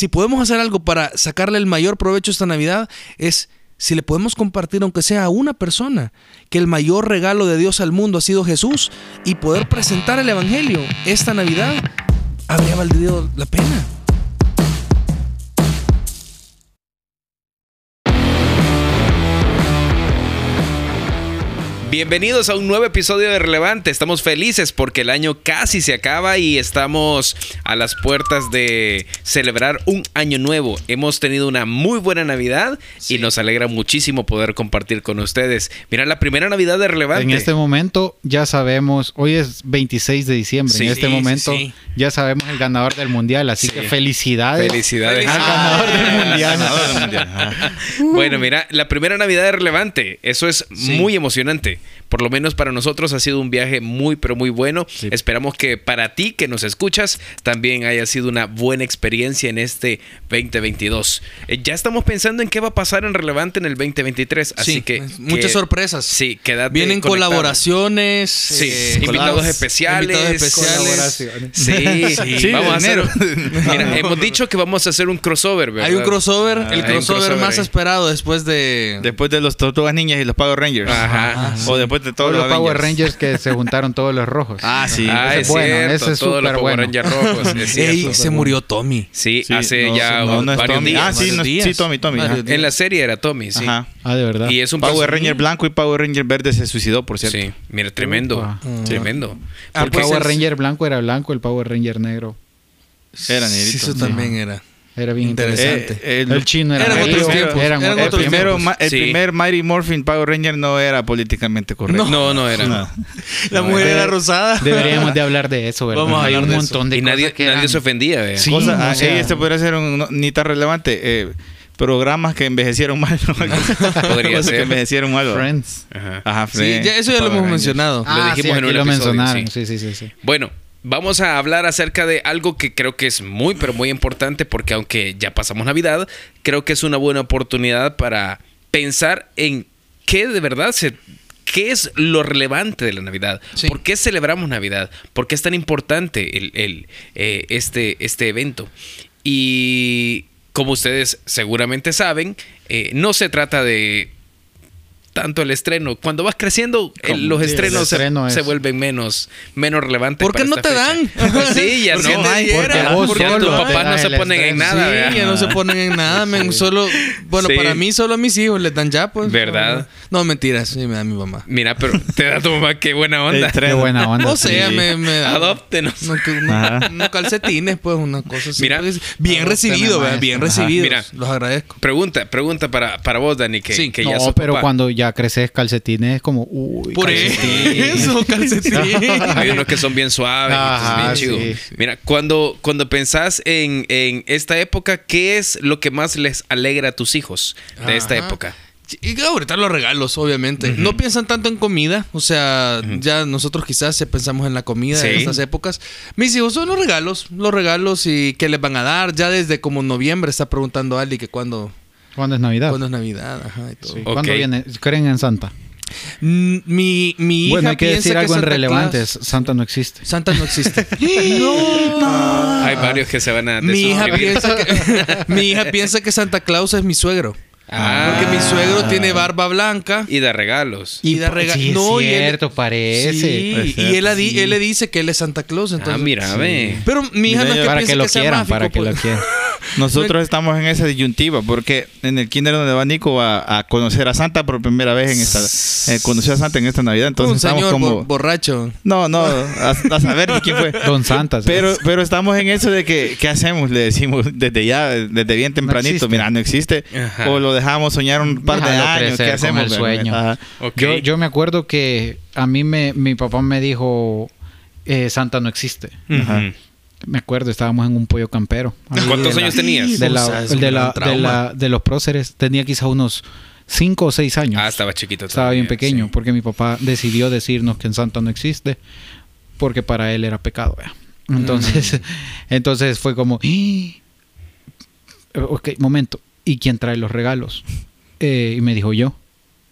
si podemos hacer algo para sacarle el mayor provecho esta Navidad, es si le podemos compartir, aunque sea a una persona, que el mayor regalo de Dios al mundo ha sido Jesús y poder presentar el Evangelio esta Navidad, habría valido la pena. Bienvenidos a un nuevo episodio de Relevante. Estamos felices porque el año casi se acaba y estamos a las puertas de celebrar un año nuevo. Hemos tenido una muy buena Navidad y nos alegra muchísimo poder compartir con ustedes. Mira, la primera Navidad de Relevante. En este momento ya sabemos, hoy es 26 de diciembre, Sí, en este sí, momento ya sabemos el ganador del mundial, así Sí. que felicidades. Felicidades. al ganador del mundial. Ganador del mundial. Ajá. Bueno, mira, la primera Navidad de Relevante, eso es muy emocionante. Por lo menos para nosotros ha sido un viaje muy, pero muy bueno. Esperamos que para ti que nos escuchas también haya sido una buena experiencia en este 2022. Eh, ya estamos pensando en qué va a pasar en Relevante en el 2023, así Sí, que... muchas que- sorpresas. Sí, quédate Vienen conectado. colaboraciones. Sí, eh, invitados especiales. invitados especiales. Sí, Sí, vamos a hacer. Mira, hemos dicho que vamos a hacer un crossover, ¿verdad? Hay un crossover, Ah, el crossover, crossover más ahí. esperado después de... Después de los Tortugas Ninjas y los Power Rangers. Ajá. O después de todos Todos los Power. Rangers que se juntaron todos los rojos. Ah, sí. Ah, ese es bueno, cierto, ese es todos los Power bueno. Rangers rojos, es Ey, se murió Tommy. Sí, Sí, hace no, ya no, no varios Tommy. días. Ah, sí, días. sí, Tommy, Tommy. Ajá. En la serie era Tommy, sí. Ajá. Ah, de verdad. Y es un Power Ranger blanco y Power Ranger verde se suicidó, por cierto. Sí, mira, tremendo. Upa. Tremendo. Ah, el pues Power Ranger blanco era blanco, el Power Ranger negro Era Sí, negrito. eso Sí. también era. Era bien Interesante. interesante. Eh, el chino era Eran otros tiempos, eran eran otros el primero, tiempos. el Sí. primer Mighty Morphin Power Ranger no era políticamente correcto. No, no era. No. La mujer era rosada. Deberíamos de hablar de eso, ¿verdad? Vamos a Hay hablar un de eso. montón de Y nadie, cosas que nadie eran- se ofendía, vea. Sí. Cosa, o ah, sea- ey, este podría ser un, no, ni tan relevante. eh, programas que envejecieron mal. ¿no? Podría Cosas ser. que envejecieron mal. ¿no? Friends. Ajá. Ajá, Sí, Friends, ya- eso ya lo Power hemos Rangers. mencionado. Lo dijimos sí, en un lo episodio, mencionaron. Sí, sí, sí, sí. Bueno, vamos a hablar acerca de algo que creo que es muy, pero muy importante porque aunque ya pasamos Navidad, creo que es una buena oportunidad para pensar en qué de verdad se... ¿Qué es lo relevante de la Navidad? Sí. ¿Por qué celebramos Navidad? ¿Por qué es tan importante el, el, eh, este, este evento? Y como ustedes seguramente saben, eh, no se trata de tanto el estreno. Cuando vas creciendo, el- los estrenos se- estreno se, es- vuelven menos, menos relevantes. ¿Por qué para no esta te fecha. dan? sí, ya Porque no. te. Porque vos Porque tus papás no se ponen en nada. sí, ya no se ponen en nada, men. Solo, bueno, Sí. para mí solo a mis hijos les dan ya, pues. ¿Verdad? No, mentiras, sí me da mi mamá. Mira, pero te da tu mamá qué buena onda. Qué buena onda. O sea, Sí. me, me da. Adóptenos. No, que- no- calcetines, pues, una cosa así. Mira. Pues, bien recibido, bien recibido. Mira. Los agradezco. Pregunta, pregunta para, para vos, Dani, que, Sí. que ya no, pero cuando ya creces calcetines es como, uy, Por eso, calcetín. Hay unos que son bien suaves, Ajá, bien sí, chido. sí. Mira, cuando, cuando pensás en, en esta época, ¿qué es lo que más les alegra a tus hijos de esta época? Y ahorita los regalos, obviamente. No piensan tanto en comida. O sea, ya nosotros quizás ya pensamos en la comida Sí. en estas épocas. Mis hijos son los regalos. Los regalos y qué les van a dar. Ya desde como noviembre está preguntando Ali que cuándo, ¿Cuándo es Navidad? cuándo es Navidad. Ajá, y todo. Sí. ¿Cuándo viene? ¿Creen en Santa? Mm, Mi, mi hija bueno, hay que piensa decir algo en relevante. Claus- Santa no existe. Santa no existe. no. Hay varios que se van a Mi hija, piensa que, mi hija piensa que Santa Claus es mi suegro. Ah. Porque mi suegro tiene barba blanca. Y da regalos. Y da rega- Sí, no, es y él- cierto, parece. Sí, Es y él, cierto, sí. él le dice que él es Santa Claus. Entonces, ah, mira, ve. Pero mi hija no es que para piense que lo sea quieran, mágico, para que pues. lo quieran. Nosotros estamos en esa disyuntiva porque en el kinder donde va Nico va a conocer a Santa por primera vez en esta... eh, conoció a Santa en esta Navidad. Entonces un estamos señor como... bo- borracho. No, no, a, a saber quién fue. Don Santa. sí. Pero, pero estamos en eso de que, ¿qué hacemos? Le decimos desde ya, desde bien tempranito, mira, no existe. Ajá. O lo dejamos soñar un par de años, ¿qué hacemos? el sueño. Ajá. Ok. yo, yo me acuerdo que a mí me, mi papá me dijo, eh, Santa no existe. Ujú. Me acuerdo, estábamos en un pollo campero. ¿Cuántos la- años tenías? De, la- O sea, es de la- los próceres. Tenía quizá unos 5 o 6 años. Ah, estaba chiquito. Estaba bien pequeño, sí. porque mi papá decidió decirnos que en Santa no existe, porque para él era pecado. vea. Entonces, Mm. entonces fue como, "Ih". ok, momento, ¿y quién trae los regalos? Eh, y me dijo yo,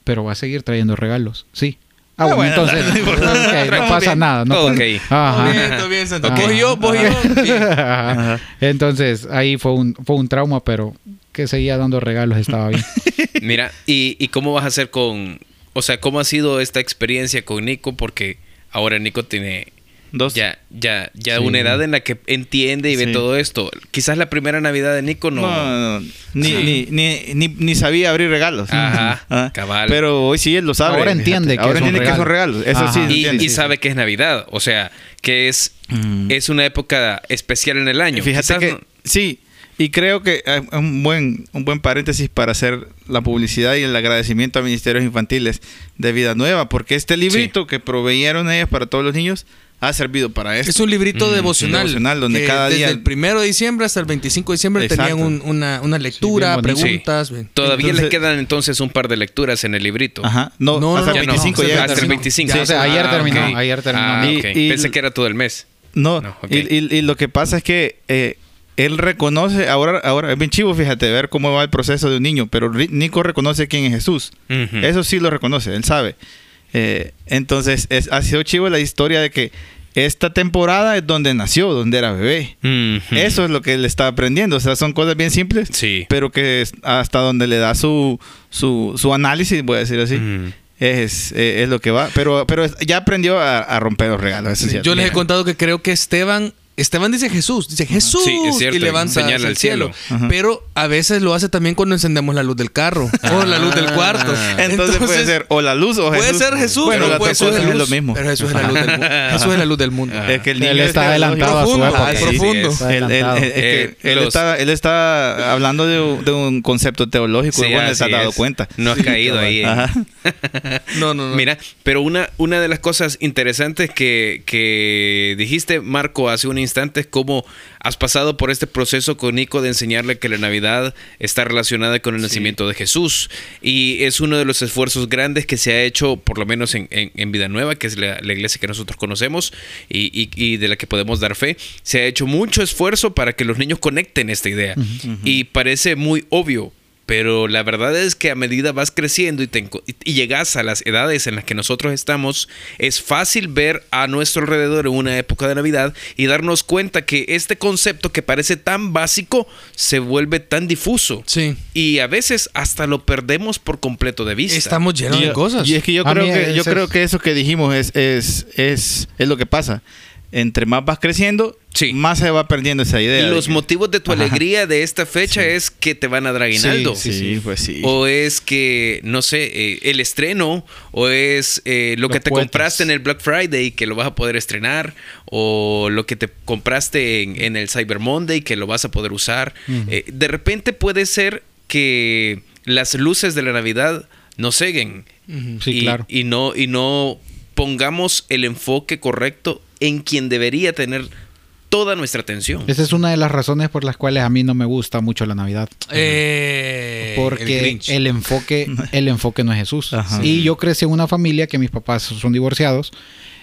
pero va a seguir trayendo regalos, sí. Ah, bueno, bueno, entonces dale, ok, no Todo pasa bien. nada. No Todo pasa- ok. Ajá. Todo bien, todo bien, Santa. Ok. Vos y yo, vos y yo. Ajá. Entonces, ahí fue un, fue un trauma, pero que seguía dando regalos estaba bien. Mira, ¿y, ¿y cómo vas a hacer con... O sea, ¿cómo ha sido esta experiencia con Nico? Porque ahora Nico tiene Dos. ya, ya, ya Sí. una edad en la que entiende y ve Sí. todo esto. Quizás la primera Navidad de Nico no... No, no, no. Ni, Sí. ni, ni, ni, ni sabía abrir regalos. Ajá, Ah, cabal. Pero hoy sí él lo sabe. Ahora entiende que Ahora son entiende que son regalos. Eso Ajá. sí, y, entiende. y sabe que es Navidad. O sea, que es, Mm. es una época especial en el año. Fíjate Quizás que no- sí, y creo que eh, un buen un buen paréntesis para hacer la publicidad y el agradecimiento a Ministerios Infantiles de Vida Nueva, porque este librito que proveyeron ellos para todos los niños ha servido para esto. Es un librito Mm, devocional. devocional, donde cada desde día- el primero de diciembre hasta el 25 de diciembre Exacto. tenían un- una, una lectura, preguntas. Todavía Entonces- les quedan entonces un par de lecturas en el librito. Ajá. No, No, hasta no, el Ya no, 25 ya hasta el terminó. 25. Ya, o sea, ayer Ah, terminó, ayer terminó. Ah, Y- ok. y- Pensé que era todo el mes. No, No, ok. y, y- y lo que pasa es que eh, él reconoce, ahora, ahora es bien chivo, fíjate, ver cómo va el proceso de un niño, pero Nico reconoce quién es Jesús. Eso sí lo reconoce, él sabe. Eh, entonces, es, ha sido chivo la historia de que esta temporada es donde nació, donde era bebé. Eso es lo que él está aprendiendo. O sea, son cosas bien simples, Sí. pero que hasta donde le da su, su, su análisis, voy a decir así, es, eh, es lo que va. Pero, pero ya aprendió a, a romper los regalos. eso. Yo les he contado que creo que Esteban, Esteban dice Jesús, dice Jesús Sí, es cierto, y levanta al el cielo. Pero a veces lo hace también cuando encendemos la luz del carro o la luz del cuarto. Entonces, puede ser o la luz o puede Jesús. ser Jesús, Bueno, pero puede ser es lo mismo. Pero Jesús es la luz del mundo. Jesús es la luz del mundo. Es que el Él niño está adelantado a su Profundo, época. ay, Sí, profundo. sí, Él, él- Adelantado. es que Eh, él, los- está, él está hablando de, un- de un concepto teológico. Sí, y bueno, así has dado es. cuenta. No has caído ahí. ¿eh? No, no, no. Mira, pero una, una de las cosas interesantes que, que dijiste, Marco, hace un instante es cómo has pasado por este proceso con Nico de enseñarle que la Navidad está relacionada con el nacimiento de Jesús. Y es uno de los esfuerzos grandes que se ha hecho, por lo menos en, en, en Vida Nueva, que es la, la iglesia que nosotros conocemos y, y- y de la que podemos dar fe. Se ha hecho mucho esfuerzo para que los niños conecten esta idea. Y parece muy obvio, pero la verdad es que a medida vas creciendo y, te y- llegas a las edades en las que nosotros estamos, es fácil ver a nuestro alrededor en una época de Navidad y darnos cuenta que este concepto que parece tan básico se vuelve tan difuso. Sí. Y a veces hasta lo perdemos por completo de vista. Estamos llenos Y de cosas. Y es que yo creo que yo creo que eso que dijimos es es, es, es lo que pasa. Entre más vas creciendo, Sí. más se va perdiendo esa idea. de Los que- motivos de tu Ajá. alegría de esta fecha es que te van a dar aguinaldo. Sí, sí, pues sí. O es que, no sé, eh, el estreno, o es eh, lo Los que te puentes. compraste en el Black Friday que lo vas a poder estrenar, o lo que te compraste en, en el Cyber Monday que lo vas a poder usar. Eh, de repente puede ser que las luces de la Navidad nos ceguen Ujú. Sí, y, claro. y no, y no pongamos el enfoque correcto en quien debería tener toda nuestra atención. Esa es una de las razones por las cuales a mí no me gusta mucho la Navidad. Eh, Porque el, enfoque, el enfoque no es Jesús. Ajá. Y yo crecí en una familia que mis papás son divorciados.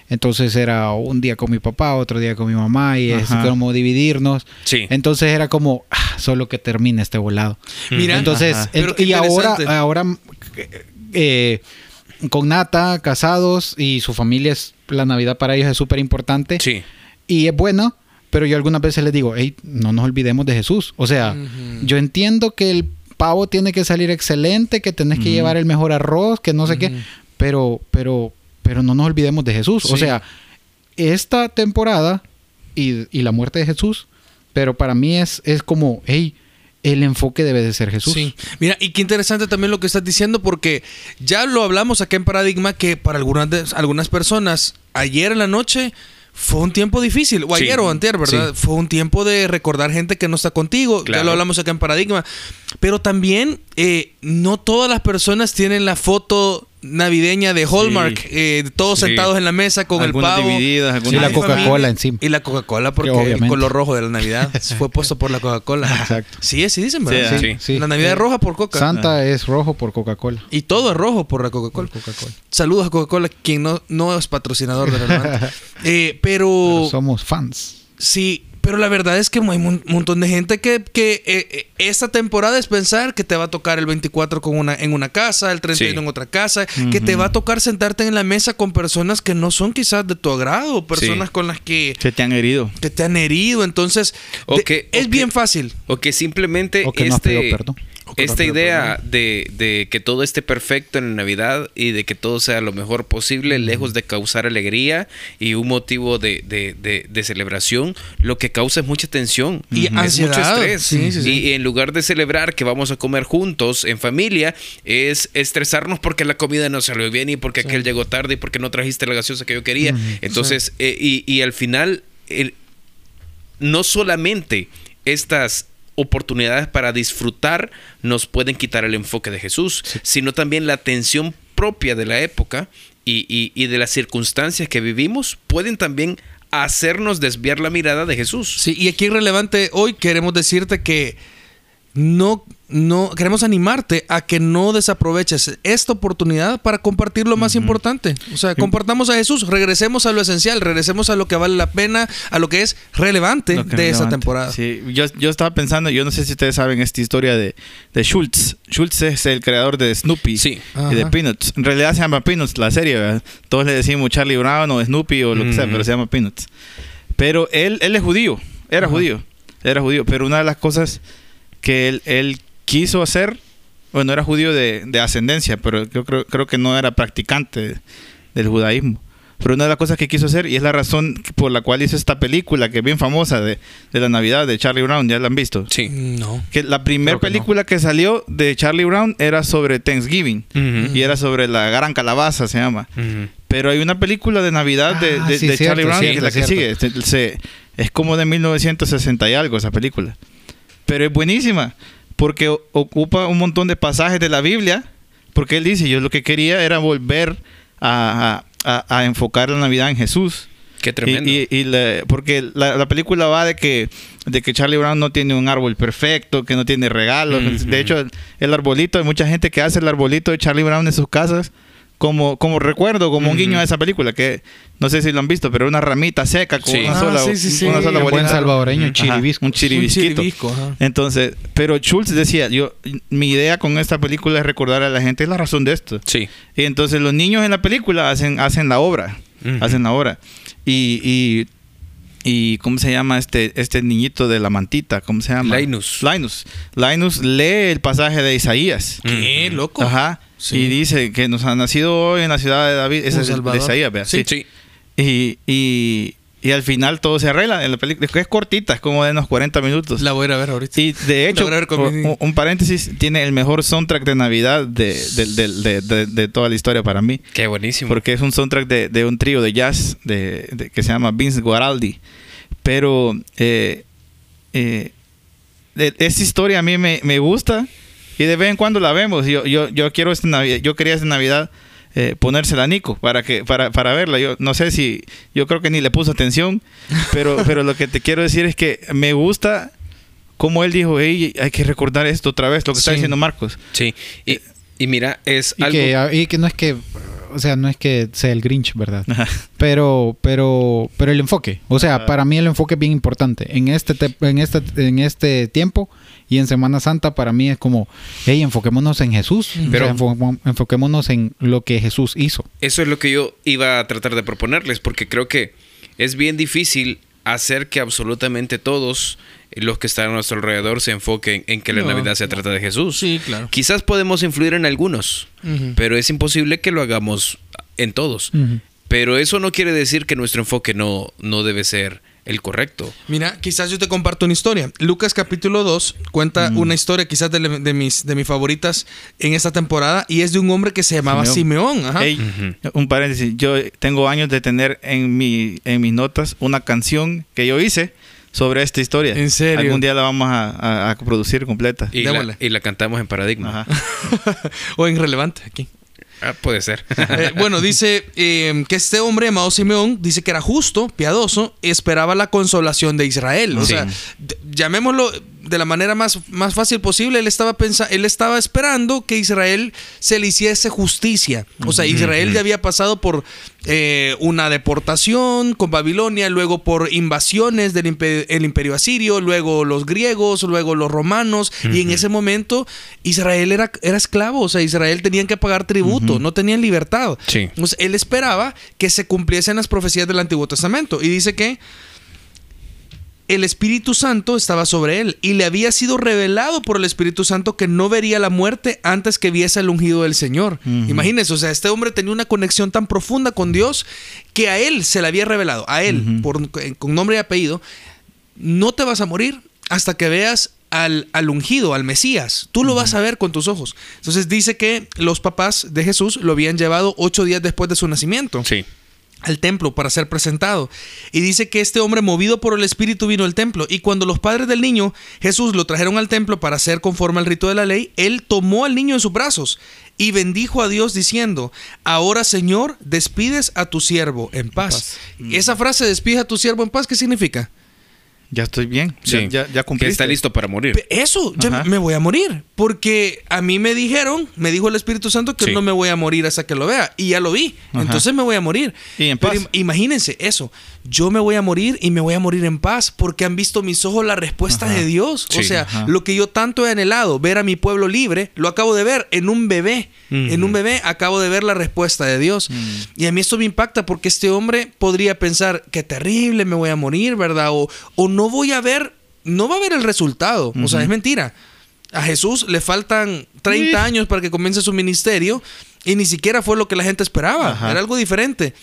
Entonces era un día con mi papá, otro día con mi mamá y es como dividirnos. Sí. Entonces era como, ah, solo que termine este volado. Mira, Entonces, y ahora, ahora eh, con Nata, casados y su familia, es, la Navidad para ellos es súper importante. Sí. Y es bueno, pero yo algunas veces les digo, hey, no nos olvidemos de Jesús. O sea, yo entiendo que el pavo tiene que salir excelente, que tenés que llevar el mejor arroz, que no sé qué, pero, pero, pero no nos olvidemos de Jesús. O sea, esta temporada y, y la muerte de Jesús, pero para mí es, es como, hey, el enfoque debe de ser Jesús. Sí. Mira, y qué interesante también lo que estás diciendo, porque ya lo hablamos acá en Paradigma que para algunas, algunas personas, ayer en la noche fue un tiempo difícil, o Sí. ayer o antier, ¿verdad? Fue un tiempo de recordar gente que no está contigo, ya lo hablamos acá en Paradigma. Pero también, eh, no todas las personas tienen la foto navideña de Hallmark, Sí. eh, todos Sí. sentados en la mesa con Algunas el pavo. divididas, Y la Coca-Cola encima. Y la Coca-Cola, porque Que el color rojo de la Navidad fue puesto por la Coca-Cola. Exacto. Sí, así dicen, ¿verdad? Sí, sí. La Navidad es roja por Coca. Santa es rojo por Coca-Cola. Y todo es rojo por la Coca-Cola. Coca-Cola. Saludos a Coca-Cola, quien no, no es patrocinador de la. Eh, pero, Pero somos fans. sí, Pero la verdad es que hay un montón de gente que, que eh, eh, esta temporada es pensar que te va a tocar el 24 con una, en una casa, el 31 Sí. en otra casa, que te va a tocar sentarte en la mesa con personas que no son quizás de tu agrado, personas Sí. con las que, Que te han herido. que te han herido. Entonces, O de- que- es o bien que- fácil. O que simplemente O que no has este, pedido perdón. Esta idea de, de que todo esté perfecto en la Navidad y de que todo sea lo mejor posible, lejos de causar alegría y un motivo de, de- de- celebración, lo que causa es mucha tensión Y es mucho estrés. Sí, sí, sí. Y en lugar de celebrar que vamos a comer juntos en familia, es estresarnos porque la comida no salió bien y porque aquel llegó tarde y porque no trajiste la gaseosa que yo quería. Entonces, eh, y, y al final, el- no solamente estas oportunidades para disfrutar nos pueden quitar el enfoque de Jesús, sino también la atención propia de la época y, y- y de las circunstancias que vivimos pueden también hacernos desviar la mirada de Jesús. Sí, y aquí relevante hoy queremos decirte que no, no queremos animarte a que no desaproveches esta oportunidad para compartir lo más importante. O sea, compartamos a Jesús, regresemos a lo esencial, regresemos a lo que vale la pena, a lo que es relevante que de esta levanta. temporada. Sí, yo, yo estaba pensando, yo no sé si ustedes saben esta historia de, de Schultz. Schultz es el creador de Snoopy Sí. y de. Peanuts. En realidad se llama Peanuts la serie, ¿verdad? Todos le decimos Charlie Brown o Snoopy o lo que sea, Ujú. pero se llama Peanuts. Pero él, él es judío, era Ajá. judío, era judío. Pero una de las cosas que él, él quiso hacer, bueno, era judío de, de ascendencia, pero yo creo, creo que no era practicante del judaísmo. Pero una de las cosas que quiso hacer, y es la razón por la cual hizo esta película, que es bien famosa, de, de la Navidad, de Charlie Brown, ya la han visto. Sí. No. Que la primera no. película que salió de Charlie Brown era sobre Thanksgiving. Y era sobre la gran calabaza, se llama. Ujú. Pero hay una película de Navidad de, Ah, de- sí, de cierto, Charlie Brown, que es cierto, la que cierto. sigue. Se- se- es como de 1960 y algo esa película. Pero es buenísima, porque ocupa un montón de pasajes de la Biblia, porque él dice, yo lo que quería era volver a, a- a- a enfocar la Navidad en Jesús. Qué tremendo. Y, y- y la- porque la, la película va de que, de que Charlie Brown no tiene un árbol perfecto, que no tiene regalos. De hecho, el, el arbolito, hay mucha gente que hace el arbolito de Charlie Brown en sus casas como, como recuerdo, como un guiño a esa película, que no sé si lo han visto, pero una ramita seca con Sí. una Ah, sola, sí, sí, sí. una sola Un buen bolita. salvadoreño, chiribisco. un chiribisquito. Un chiribisco, ajá. Entonces, pero Schultz decía, yo, mi idea con esta película es recordar a la gente la razón de esto. Sí. Y entonces los niños en la película hacen, hacen la obra. Ujú. Hacen la obra. Y, y, y ¿cómo se llama este, este niñito de la mantita? ¿Cómo se llama? Linus. Linus. Linus lee el pasaje de Isaías. ¿Qué, loco? Ajá. Sí. Y dice que nos ha nacido hoy en la ciudad de David. Ese Un es el de. Isaías. Sí, sí. Y, y, y al final todo se arregla en la película. Es cortita, es como de unos 40 minutos. La voy a ir a ver ahorita. Y de hecho, un, un paréntesis, tiene el mejor soundtrack de Navidad de, de- de- de- toda la historia para mí. Qué buenísimo. Porque es un soundtrack de, de un trío de jazz de, que se llama Vince Guaraldi. Pero eh, eh, de- esta historia a mí me, me gusta y de vez en cuando la vemos. Yo, yo, yo quiero esta Navidad, yo quería esta Navidad eh, ponérsela a Nico para que para, para verla. Yo no sé si yo creo que ni le puso atención, pero pero lo que te quiero decir es que me gusta como él dijo, hey, hay que recordar esto otra vez, lo que está Sí. diciendo Marcos. Sí. Y, y mira, es Y algo. que, y que no es que, o sea, no es que sea el Grinch, ¿verdad? Ajá. Pero, pero, pero el enfoque. O sea, Ajá. para mí el enfoque es bien importante. En este, te- en este, en este tiempo y en Semana Santa, para mí es como, hey, enfoquémonos en Jesús. O sea, Pero- enfo- enfoquémonos en lo que Jesús hizo. Eso es lo que yo iba a tratar de proponerles, porque creo que es bien difícil hacer que absolutamente todos los que están a nuestro alrededor se enfoquen en que la No. Navidad se trata de Jesús. Sí, claro. Quizás podemos influir en algunos, pero es imposible que lo hagamos en todos. Pero eso no quiere decir que nuestro enfoque no, no debe ser el correcto. Mira, quizás yo te comparto una historia. Lucas capítulo 2 cuenta Mm. una historia quizás de, de mis, de mis favoritas en esta temporada y es de un hombre que se llamaba Simeón. Ajá. Un paréntesis, yo tengo años de tener en, mi, en mis notas una canción que yo hice sobre esta historia. ¿En serio? Algún día la vamos a, a- a producir completa. Y la, y la cantamos en Paradigma. Ajá. o en relevante aquí. Ah, puede ser. Eh, bueno, dice eh, que este hombre llamado Simeón dice que era justo, piadoso, esperaba la consolación de Israel. O Sí. sea, llamémoslo, de la manera más, más fácil posible, él estaba, pensa- él estaba esperando que Israel se le hiciese justicia. O sea, Israel ya había pasado por eh, una deportación con Babilonia, luego por invasiones del impe- el imperio asirio, luego los griegos, luego los romanos, y en ese momento Israel era, era esclavo, o sea, Israel tenían que pagar tributo, no tenían libertad. Sí. Entonces, él esperaba que se cumpliesen las profecías del Antiguo Testamento. Y dice que el Espíritu Santo estaba sobre él y le había sido revelado por el Espíritu Santo que no vería la muerte antes que viese el ungido del Señor. Imagínense, o sea, este hombre tenía una conexión tan profunda con Dios que a él se le había revelado, a él, por, con nombre y apellido, no te vas a morir hasta que veas al, al ungido, al Mesías. Tú lo vas a ver con tus ojos. Entonces dice que los papás de Jesús lo habían llevado ocho días después de su nacimiento Sí. Al templo para ser presentado. Y dice que este hombre movido por el Espíritu vino al templo. Y cuando los padres del niño Jesús lo trajeron al templo para hacer conforme al rito de la ley, él tomó al niño en sus brazos y bendijo a Dios diciendo, ahora Señor, despides a tu siervo en paz. Esa frase, despides a tu siervo en paz, ¿qué significa? Ya estoy bien. Sí. Ya, ya, ya que está listo para morir. Eso, ya me voy a morir. Porque a mí me dijeron, me dijo el Espíritu Santo que Sí. no me voy a morir hasta que lo vea. Y ya lo vi. Ajá. Entonces me voy a morir. Y en paz. im- imagínense eso. Yo me voy a morir y me voy a morir en paz porque han visto mis ojos la respuesta Ajá. de Dios. O sea, Ajá. lo que yo tanto he anhelado, ver a mi pueblo libre, lo acabo de ver en un bebé. En un bebé acabo de ver la respuesta de Dios. Y a mí esto me impacta porque este hombre podría pensar, qué terrible, me voy a morir, ¿verdad? O, o no voy a ver, no va a ver el resultado. O sea, es mentira. A Jesús le faltan 30 años para que comience su ministerio y ni siquiera fue lo que la gente esperaba. Ajá. Era algo diferente.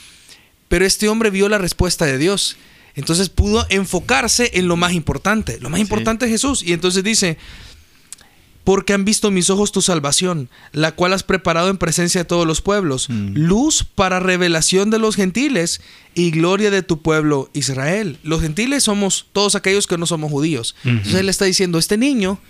Pero este hombre vio la respuesta de Dios. Entonces pudo enfocarse en lo más importante. Lo más importante es Jesús. Y entonces dice, porque han visto mis ojos tu salvación, la cual has preparado en presencia de todos los pueblos, luz para revelación de los gentiles y gloria de tu pueblo Israel. Los gentiles somos todos aquellos que no somos judíos. Entonces él está diciendo, este niño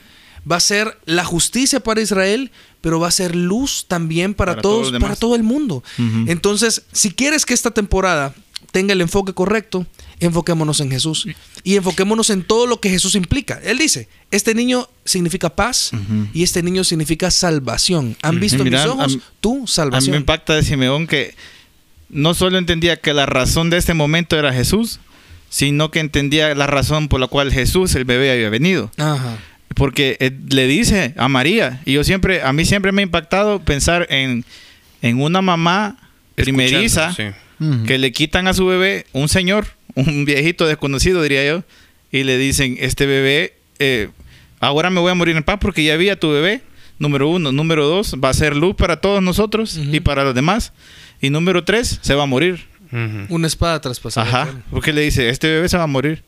va a ser la justicia para Israel, pero va a ser luz también para, Para todos para todo el mundo. Entonces, si quieres que esta temporada tenga el enfoque correcto, enfoquémonos en Jesús. Y enfoquémonos en todo lo que Jesús implica. Él dice, este niño significa paz y este niño significa salvación. ¿Han visto Mira, mis ojos? a tu A mí me salvación. impacta de Simeón que no solo entendía que la razón de este momento era Jesús, sino que entendía la razón por la cual Jesús, el bebé, había venido. Ajá. Porque eh, le dice a María, y yo siempre, a mí siempre me ha impactado pensar en, en una mamá primeriza sí. Que le quitan a su bebé, un señor, un viejito desconocido, diría yo, y le dicen, este bebé, eh, ahora me voy a morir en paz porque ya vi a tu bebé, número uno. Número dos, va a ser luz para todos nosotros y para los demás. Y número tres, se va a morir. Una espada traspasada. Ajá. Porque le dice, este bebé se va a morir.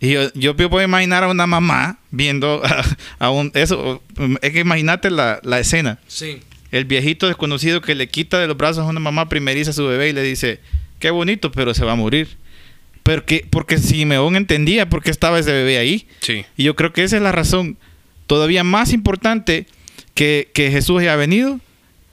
Y yo, yo puedo imaginar a una mamá viendo a, a un... Eso, es que imagínate la, la escena. Sí. El viejito desconocido que le quita de los brazos a una mamá primeriza a su bebé y le dice, qué bonito, pero se va a morir. Porque, porque Simeón entendía por qué estaba ese bebé ahí. Sí. Y yo creo que esa es la razón todavía más importante que, que Jesús haya venido,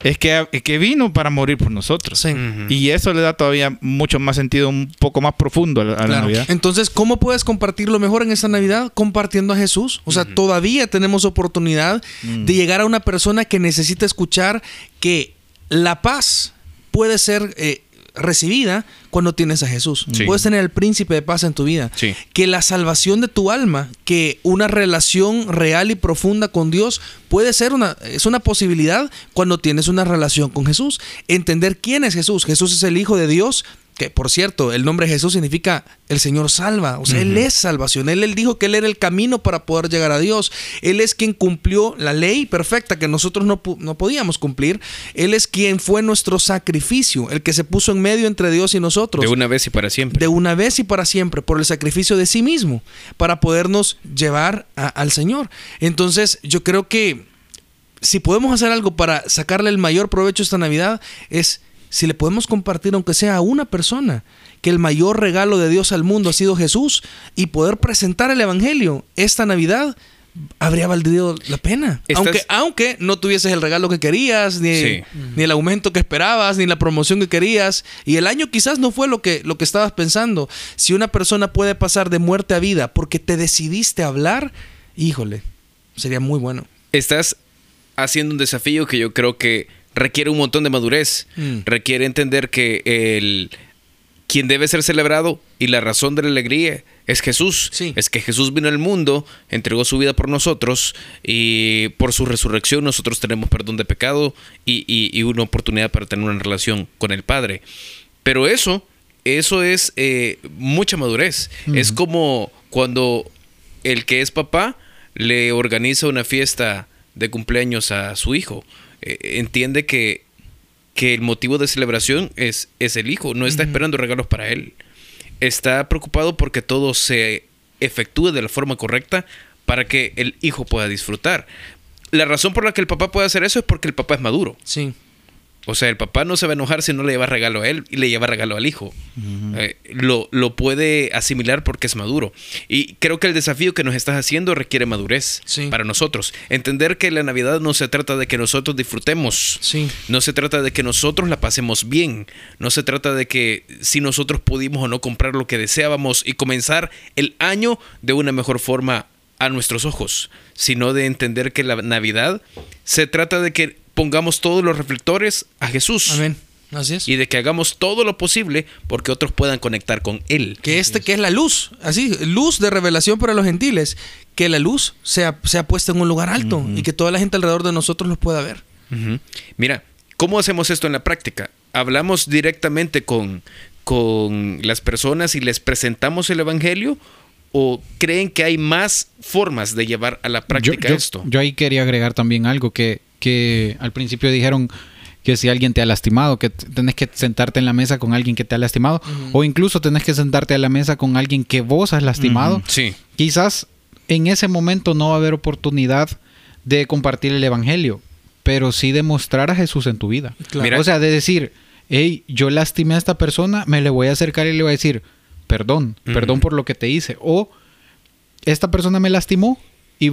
es que, que vino para morir por nosotros. Sí. Y eso le da todavía mucho más sentido, un poco más profundo a la, a la Claro. Navidad. Entonces, ¿cómo puedes compartirlo mejor en esta Navidad? Compartiendo a Jesús. O sea, todavía tenemos oportunidad Mm. de llegar a una persona que necesita escuchar que la paz puede ser eh, recibida cuando tienes a Jesús. Sí. Puedes tener el príncipe de paz en tu vida. Sí. Que la salvación de tu alma, que una relación real y profunda con Dios puede ser una, es una posibilidad cuando tienes una relación con Jesús. Entender quién es Jesús. Jesús es el Hijo de Dios. Que por cierto, el nombre Jesús significa el Señor salva. O sea, Él es salvación. Él, él dijo que Él era el camino para poder llegar a Dios. Él es quien cumplió la ley perfecta que nosotros no, no podíamos cumplir. Él es quien fue nuestro sacrificio, el que se puso en medio entre Dios y nosotros De una vez y para siempre. de una vez y para siempre por el sacrificio de sí mismo para podernos llevar a- al Señor. Entonces yo creo que si podemos hacer algo para sacarle el mayor provecho esta Navidad es si le podemos compartir aunque sea a una persona que el mayor regalo de Dios al mundo ha sido Jesús y poder presentar el Evangelio esta Navidad habría valido la pena. Estás- Aunque, aunque no tuvieses el regalo que querías, ni, Sí. ni el aumento que esperabas, ni la promoción que querías. Y el año quizás no fue lo que, lo que estabas pensando. Si una persona puede pasar de muerte a vida porque te decidiste hablar, híjole, sería muy bueno. Estás haciendo un desafío que yo creo que requiere un montón de madurez. Mm. Requiere entender que el quien debe ser celebrado y la razón de la alegría es Jesús. Sí. Es que Jesús vino al mundo, entregó su vida por nosotros y por su resurrección nosotros tenemos perdón de pecado y, y- y una oportunidad para tener una relación con el Padre. Pero eso, eso es eh, mucha madurez. Es como cuando el que es papá le organiza una fiesta de cumpleaños a su hijo. Eh, entiende que, que el motivo de celebración es, es el hijo, no está esperando regalos para él. Está preocupado porque todo se efectúe de la forma correcta para que el hijo pueda disfrutar. La razón por la que el papá puede hacer eso es porque el papá es maduro. Sí. O sea, el papá no se va a enojar si no le lleva regalo a él y le lleva regalo al hijo. Eh, lo, lo puede asimilar porque es maduro. Y creo que el desafío que nos estás haciendo requiere madurez Sí. para nosotros. Entender que la Navidad no se trata de que nosotros disfrutemos. Sí. No se trata de que nosotros la pasemos bien. No se trata de que si nosotros pudimos o no comprar lo que deseábamos y comenzar el año de una mejor forma a nuestros ojos, sino de entender que la Navidad se trata de que pongamos todos los reflectores a Jesús Amén. Así es. y de que hagamos todo lo posible porque otros puedan conectar con Él. Que este, que es la luz, así, luz de revelación para los gentiles, que la luz sea, sea puesta en un lugar alto y que toda la gente alrededor de nosotros los pueda ver. Mira, ¿cómo hacemos esto en la práctica? Hablamos directamente con, con las personas y les presentamos el Evangelio o creen que hay más formas de llevar a la práctica yo, yo- esto? yo ahí quería agregar también algo que, que al principio dijeron que si alguien te ha lastimado, que tenés que sentarte en la mesa con alguien que te ha lastimado, o incluso tenés que sentarte a la mesa con alguien que vos has lastimado. Sí, Quizás en ese momento no va a haber oportunidad de compartir el evangelio, pero sí de mostrar a Jesús en tu vida. Claro. Mira- O sea, de decir, hey, yo lastimé a esta persona, me le voy a acercar y le voy a decir, perdón, perdón por lo que te hice. O esta persona me lastimó y,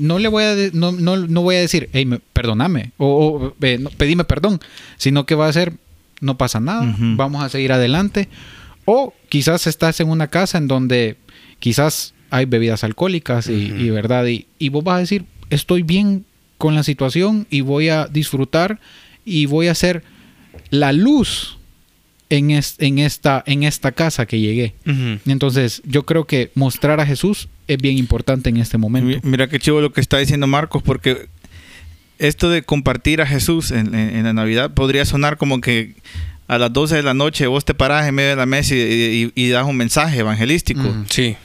no le voy a de- no, no, no voy a decir, hey, me- perdóname o, o, eh, no, pedime perdón, sino que va a ser, no pasa nada, vamos a seguir adelante. O quizás estás en una casa en donde quizás hay bebidas alcohólicas y, verdad, y, y vos vas a decir, estoy bien con la situación y voy a disfrutar y voy a ser la luz en, es- en, esta, en esta casa que llegué. Entonces, yo creo que mostrar a Jesús es bien importante en este momento. Mi- Mira qué chivo lo que está diciendo Marcos, porque esto de compartir a Jesús en, en- en la Navidad podría sonar como que a las 12 de la noche vos te parás en medio de la mesa y, y- y das un mensaje evangelístico. Ujú. sí.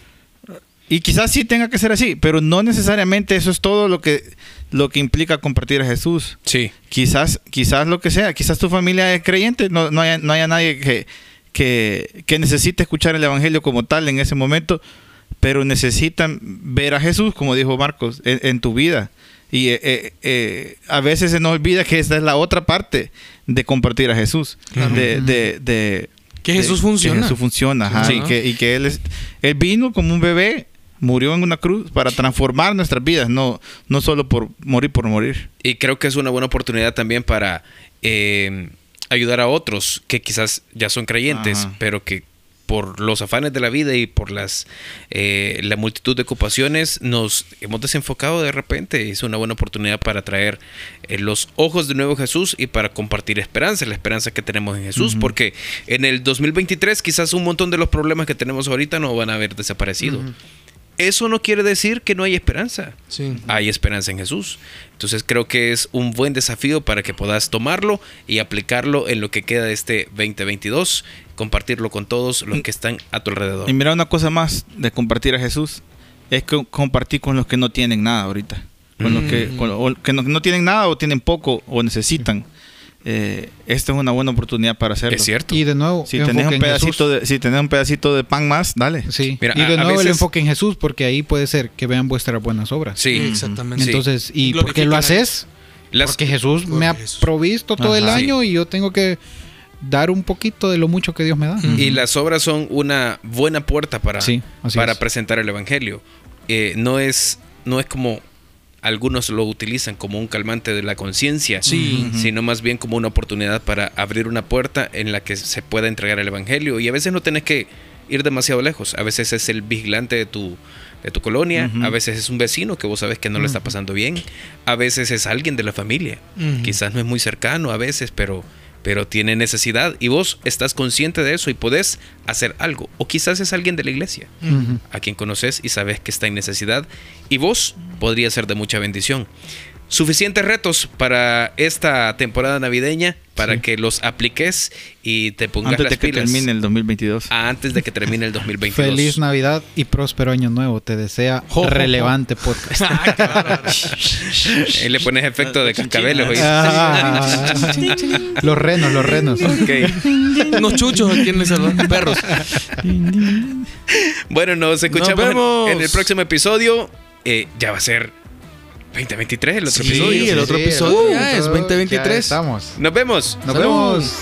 Y quizás sí tenga que ser así, pero no necesariamente eso es todo lo que, lo que implica compartir a Jesús. Sí. Quizás, quizás lo que sea, quizás tu familia es creyente, no, no, haya, no haya nadie que, que, que necesite escuchar el Evangelio como tal en ese momento, pero necesitan ver a Jesús, como dijo Marcos, en, en tu vida. Y eh, eh, eh, a veces se nos olvida que esta es la otra parte de compartir a Jesús, Claro. de, de, de- Que de- Jesús funciona. Que Jesús funciona, ajá, Sí. y, que, y que él, es, él vino como un bebé, murió en una cruz para transformar nuestras vidas, no, no solo por morir por morir. Y creo que es una buena oportunidad también para eh, ayudar a otros que quizás ya son creyentes, Ajá. pero que por los afanes de la vida y por las eh, la multitud de ocupaciones nos hemos desenfocado de repente. Es una buena oportunidad para traer eh, los ojos de nuevo a Jesús y para compartir esperanza, la esperanza que tenemos en Jesús, porque en el 2023 quizás un montón de los problemas que tenemos ahorita no van a haber desaparecido. Eso no quiere decir que no hay esperanza Sí. hay esperanza en Jesús. Entonces creo que es un buen desafío para que puedas tomarlo y aplicarlo en lo que queda de este 2022, compartirlo con todos los que están a tu alrededor. Y mira una cosa más de compartir a Jesús, es que compartir con los que no tienen nada ahorita. Con los que, Mm. con- o que no, no tienen nada o tienen poco o necesitan. Eh, esta es una buena oportunidad para hacerlo. Es cierto. Y de nuevo, Si tenés, un pedacito de, si tenés un pedacito de pan más, dale. Sí. Mira, y a- de a nuevo el veces- enfoque en Jesús, porque ahí puede ser que vean vuestras buenas obras. Sí. Exactamente. Entonces, ¿y por qué lo haces? Las- Porque Jesús me ha Jesús. provisto todo el año y yo tengo que dar un poquito de lo mucho que Dios me da. Y las obras son una buena puerta para, Sí, para es. presentar el Evangelio. Eh, no, es, no es como algunos lo utilizan como un calmante de la conciencia, Sí. Sino más bien como una oportunidad para abrir una puerta en la que se pueda entregar el Evangelio. Y a veces no tenés que ir demasiado lejos. A veces es el vigilante de tu, de tu colonia, a veces es un vecino que vos sabes que no le está pasando bien, a veces es alguien de la familia. Quizás no es muy cercano a veces, pero, pero tiene necesidad y vos estás consciente de eso y podés hacer algo. O quizás es alguien de la iglesia a quien conoces y sabes que está en necesidad y vos podría ser de mucha bendición. Suficientes retos para esta temporada navideña para Sí. que los apliques y te pongas Antes las de que pilas termine el 2022. antes de que termine el 2022. Feliz Navidad y próspero año nuevo. Te desea Jo, jo, jo. relevante podcast. Ahí le pones efecto de cascabeles. ¿oíste? Ah. los renos, los renos. Ok. Unos chuchos aquí en El Salvador. Perros. Bueno, nos escuchamos en- vemos. En, el próximo episodio. Eh, ya va a ser 2023 el otro Sí, episodio. el otro episodio ya es Ya 2023. estamos. Nos vemos. Nos Salud. vemos.